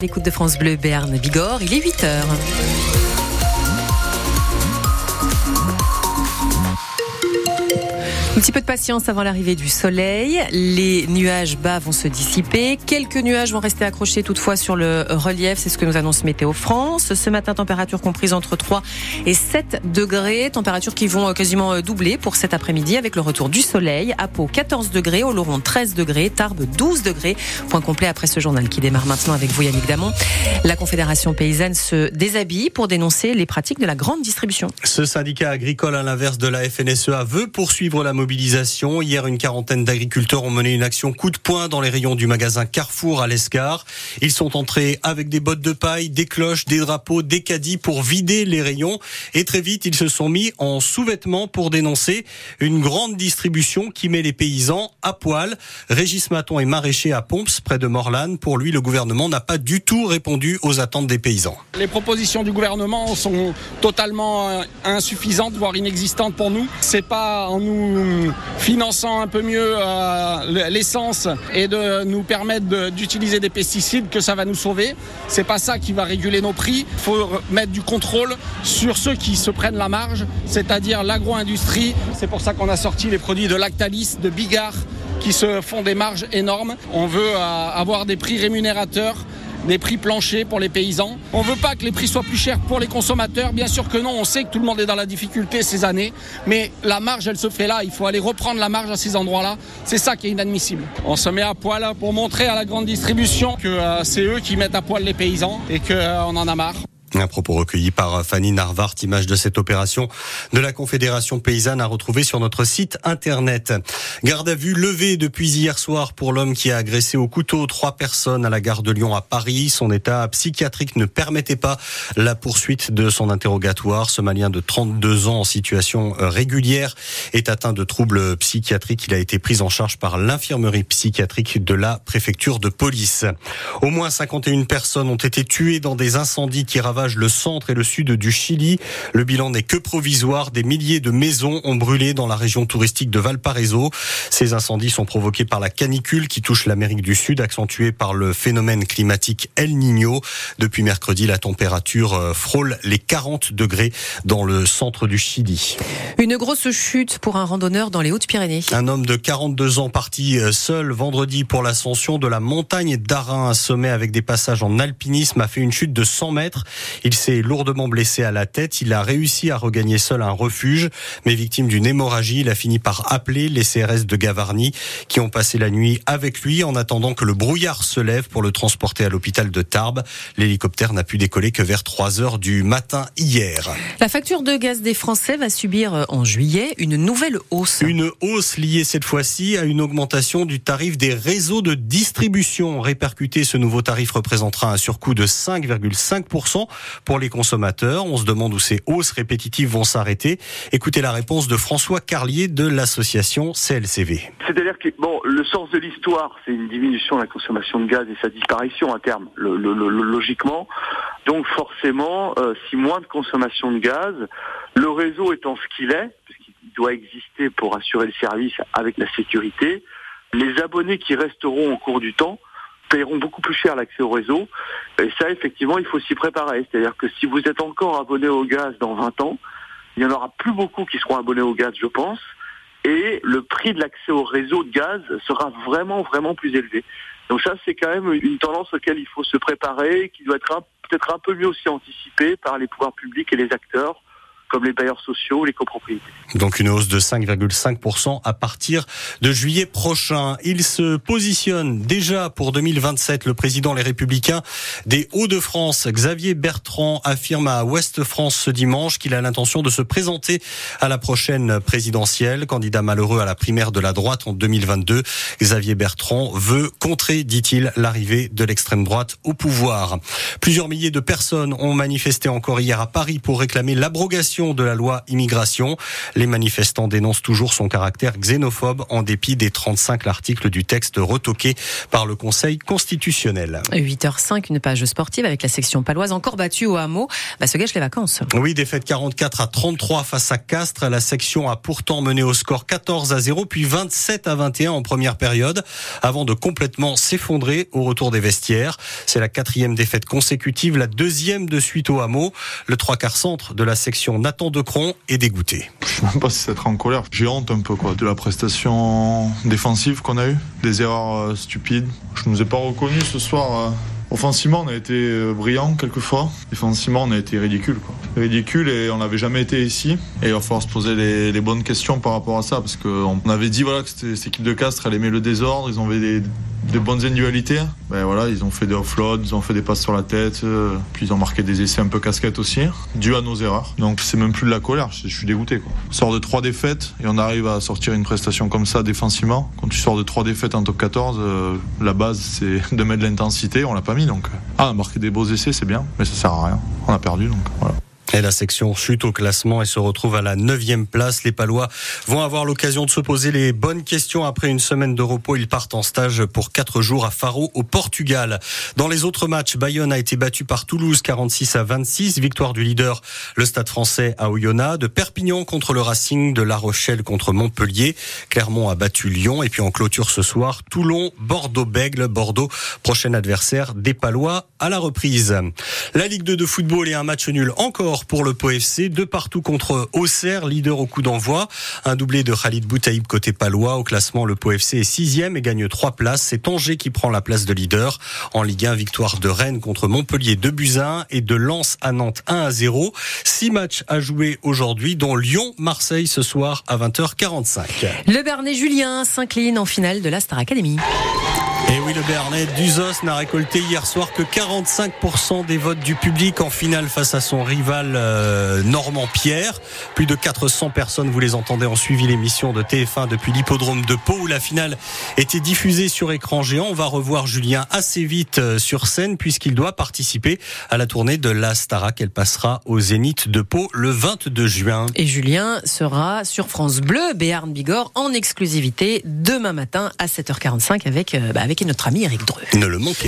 L'écoute de France Bleu Berne Bigorre, il est 8 Un petit peu de patience avant l'arrivée du soleil. Les nuages bas vont se dissiper. Quelques nuages vont rester accrochés toutefois sur le relief. C'est ce que nous annonce Météo France. Ce matin, température comprise entre 3 et 7 degrés. Températures qui vont quasiment doubler pour cet après-midi avec le retour du soleil. À Pau, 14 degrés. Laurent, 13 degrés. Tarbes, 12 degrés. Point complet après ce journal qui démarre maintenant avec vous, Yannick Damon. La Confédération paysanne se déshabille pour dénoncer les pratiques de la grande distribution. Ce syndicat agricole, à l'inverse de la FNSEA, veut poursuivre la mobilisation Hier, une quarantaine d'agriculteurs ont mené une action coup de poing dans les rayons du magasin Carrefour à l'Escar. Ils sont entrés avec des bottes de paille, des cloches, des drapeaux, des caddies pour vider les rayons. Et très vite, ils se sont mis en sous-vêtements pour dénoncer une grande distribution qui met les paysans à poil. Régis Maton est maraîcher à Pomps, près de Morlan. Pour lui, le gouvernement n'a pas du tout répondu aux attentes des paysans. Les propositions du gouvernement sont totalement euh, insuffisantes, voire inexistantes pour nous. C'est pas en nous finançant un peu mieux euh, l'essence et de nous permettre d'utiliser des pesticides que ça va nous sauver. C'est pas ça qui va réguler nos prix. Il faut mettre du contrôle sur ceux qui se prennent la marge, c'est-à-dire l'agro-industrie. C'est pour ça qu'on a sorti les produits de Lactalis, de Bigard qui se font des marges énormes. On veut euh, avoir des prix rémunérateurs des prix planchers pour les paysans. On veut pas que les prix soient plus chers pour les consommateurs. Bien sûr que non, on sait que tout le monde est dans la difficulté ces années, mais la marge, elle se fait là. Il faut aller reprendre la marge à ces endroits-là. C'est ça qui est inadmissible. On se met à poil pour montrer à la grande distribution que euh, c'est eux qui mettent à poil les paysans et qu'on euh, en a marre. Un propos recueilli par Fanny Narvart, image de cette opération de la Confédération paysanne à retrouver sur notre site internet. Garde à vue levée depuis hier soir pour l'homme qui a agressé au couteau trois personnes à la gare de Lyon à Paris. Son état psychiatrique ne permettait pas la poursuite de son interrogatoire. Ce Malien de 32 ans en situation euh, régulière est atteint de troubles psychiatriques. Il a été pris en charge par l'infirmerie psychiatrique de la préfecture de police. Au moins 51 personnes ont été tuées dans des incendies qui ravagent le centre et le sud du Chili. Le bilan n'est que provisoire. Des milliers de maisons ont brûlé dans la région touristique de Valparaiso. Ces incendies sont provoqués par la canicule qui touche l'Amérique du Sud, accentuée par le phénomène climatique El Niño. Depuis mercredi, la température euh, frôle les 40 degrés dans le centre du Chili. Une grosse chute pour un randonneur dans les Hautes-Pyrénées. Un homme de 42 ans parti euh, seul vendredi pour l'ascension de la montagne d'Arin, un sommet avec des passages en alpinisme, a fait une chute de 100 mètres. Il s'est lourdement blessé à la tête. Il a réussi à regagner seul un refuge, mais victime d'une hémorragie, il a fini par appeler les CRS de Gavarnie qui ont passé la nuit avec lui en attendant que le brouillard se lève pour le transporter à l'hôpital de Tarbes. L'hélicoptère n'a pu décoller que vers 3 heures du matin hier. La facture de gaz des Français va subir euh, en juillet une nouvelle hausse. Une hausse liée cette fois-ci à une augmentation du tarif des réseaux de distribution. Répercuté, ce nouveau tarif représentera un surcoût de 5,5% pour les consommateurs. On se demande où ces hausses répétitives vont s'arrêter. Écoutez la réponse de François Carlier de l'association CLCV. C'est-à-dire que bon, le sens de l'histoire, c'est une diminution de la consommation de gaz et sa disparition à terme, logiquement. Donc forcément, euh, si moins de consommation de gaz, le réseau étant ce qu'il est, puisqu'il doit exister pour assurer le service avec la sécurité, les abonnés qui resteront au cours du temps paieront beaucoup plus cher l'accès au réseau. Et ça, effectivement, il faut s'y préparer. C'est-à-dire que si vous êtes encore abonné au gaz dans 20 ans, il n'y en aura plus beaucoup qui seront abonnés au gaz, je pense. Et le prix de l'accès au réseau de gaz sera vraiment, vraiment plus élevé. Donc ça, c'est quand même une tendance auquel il faut se préparer, qui doit être peut-être un peu mieux aussi anticipée par les pouvoirs publics et les acteurs comme les bailleurs sociaux, les. Donc une hausse de 5,5% à partir de juillet prochain. Il se positionne déjà pour 2027. Le président Les Républicains des Hauts-de-France, Xavier Bertrand, affirme à Ouest France ce dimanche qu'il a l'intention de se présenter à la prochaine présidentielle. Candidat malheureux à la primaire de la droite en 2022, Xavier Bertrand veut contrer, dit-il, l'arrivée de l'extrême droite au pouvoir. Plusieurs milliers de personnes ont manifesté encore hier à Paris pour réclamer l'abrogation de la loi immigration. Les manifestants dénoncent toujours son caractère xénophobe en dépit des 35 articles du texte retoqué par le Conseil constitutionnel. 8h05, une page sportive avec la section paloise encore battue au hameau. Bah, se gâche les vacances. Oui, défaite 44 à 33 face à Castres. La section a pourtant mené au score 14 à 0, puis 27 à 21 en première période, avant de complètement s'effondrer au retour des vestiaires. C'est la quatrième défaite consécutive, la deuxième de suite au hameau. Le trois quarts centre de la section Nathan Decron est dégoûté. Je sais même pas si être en colère. J'ai honte un peu quoi de la prestation défensive qu'on a eue, des erreurs euh, stupides. Je nous ai pas reconnu ce soir. Euh, Offensivement, on a été euh, brillant quelquefois. Défensivement, on a été ridicule. Quoi. Ridicule et on n'avait jamais été ici. Et il va falloir se poser les, bonnes questions par rapport à ça parce qu'on avait dit voilà que cette équipe de Castres, elle aimait le désordre. Ils ont des, des bonnes individualités. Ben voilà, ils ont fait des offloads, ils ont fait des passes sur la tête, euh, puis ils ont marqué des essais un peu casquettes aussi, dû à nos erreurs. Donc c'est même plus de la colère, je, suis dégoûté. Quoi. On sort de trois défaites et on arrive à sortir une prestation comme ça défensivement. Quand tu sors de trois défaites en top 14, euh, la base c'est de mettre de l'intensité, on l'a pas mis donc. Ah, marqué des beaux essais, c'est bien, mais ça sert à rien. On a perdu donc voilà. Et la section chute au classement et se retrouve à la neuvième place. Les Palois vont avoir l'occasion de se poser les bonnes questions après une semaine de repos. Ils partent en stage pour quatre jours à Faro au Portugal. Dans les autres matchs, Bayonne a été battu par Toulouse 46 à 26. Victoire du leader, le Stade français à Oyonnax. De Perpignan contre le Racing, de La Rochelle contre Montpellier. Clermont a battu Lyon. Et puis en clôture ce soir, Toulon, Bordeaux-Bègle, Bordeaux, prochain adversaire des Palois à la reprise. La Ligue 2 de football et un match nul encore pour le POFC, de partout contre Auxerre, leader au coup d'envoi. Un doublé de Khalid Boutaïb côté palois. Au classement, le POFC est sixième et gagne trois places. C'est Angers qui prend la place de leader. En Ligue 1, victoire de Rennes contre Montpellier 2 buts 1 et de Lens à Nantes 1 à 0. Six matchs à jouer aujourd'hui, dont Lyon-Marseille ce soir à 20h45. Le Bernet Julien s'incline en finale de la Star Academy. Et oui, le Bernet d'Uzos n'a récolté hier soir que 45% des votes du public en finale face à son rival euh, Normand Pierre. Plus de 400 personnes, vous les entendez, ont suivi l'émission de TF1 depuis l'hippodrome de Pau où la finale était diffusée sur écran géant. On va revoir Julien assez vite euh, sur scène puisqu'il doit participer à la tournée de la Starac. Elle passera au Zénith de Pau le 22 juin. Et Julien sera sur France Bleu, Béarn Bigorre, en exclusivité demain matin à 7h45 avec, euh, bah, avec notre ami Eric Dreux. Ne le manquez